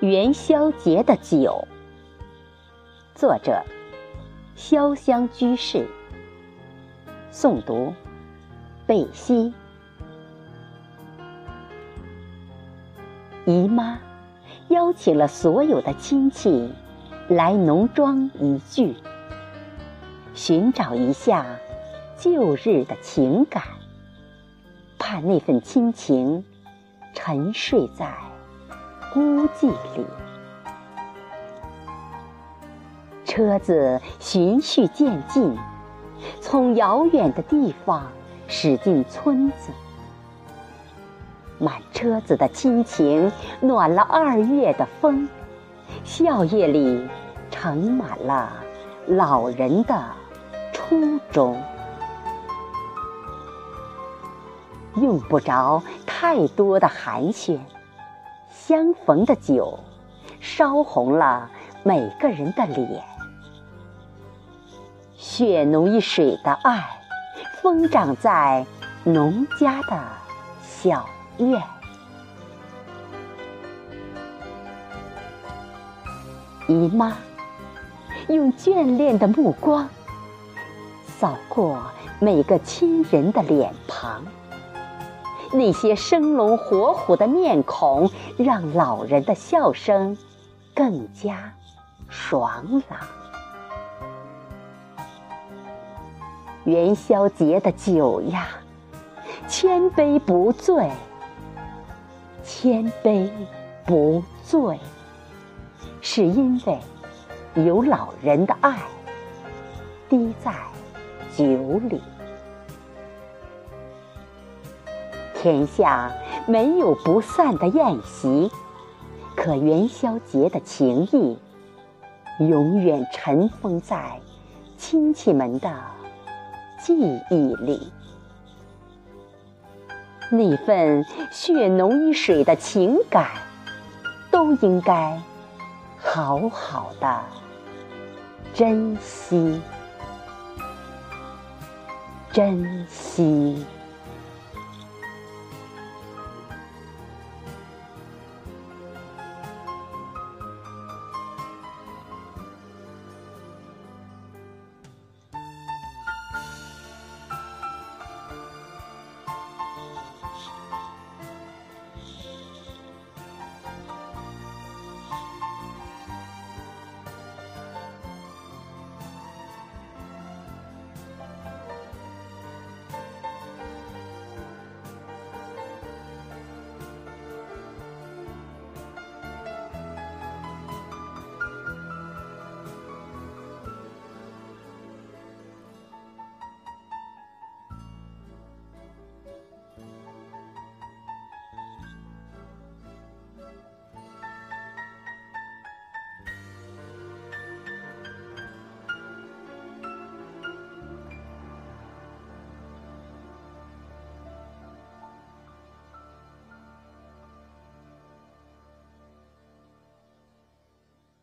元宵节的酒，作者：潇湘居士。诵读：贝西。姨妈邀请了所有的亲戚来农庄一聚，寻找一下旧日的情感，怕那份亲情沉睡在。孤寂里，车子循序渐进，从遥远的地方驶进村子。满车子的亲情，暖了二月的风，笑靥里盛满了老人的初衷。用不着太多的寒暄。相逢的酒，烧红了每个人的脸。血浓于水的爱，疯长在农家的小院。姨妈用眷恋的目光，扫过每个亲人的脸庞。那些生龙活虎的面孔，让老人的笑声更加爽朗。元宵节的酒呀，千杯不醉，千杯不醉，是因为有老人的爱滴在酒里。天下没有不散的宴席，可元宵节的情谊，永远尘封在亲戚们的记忆里。那份血浓于水的情感，都应该好好的珍惜，珍惜。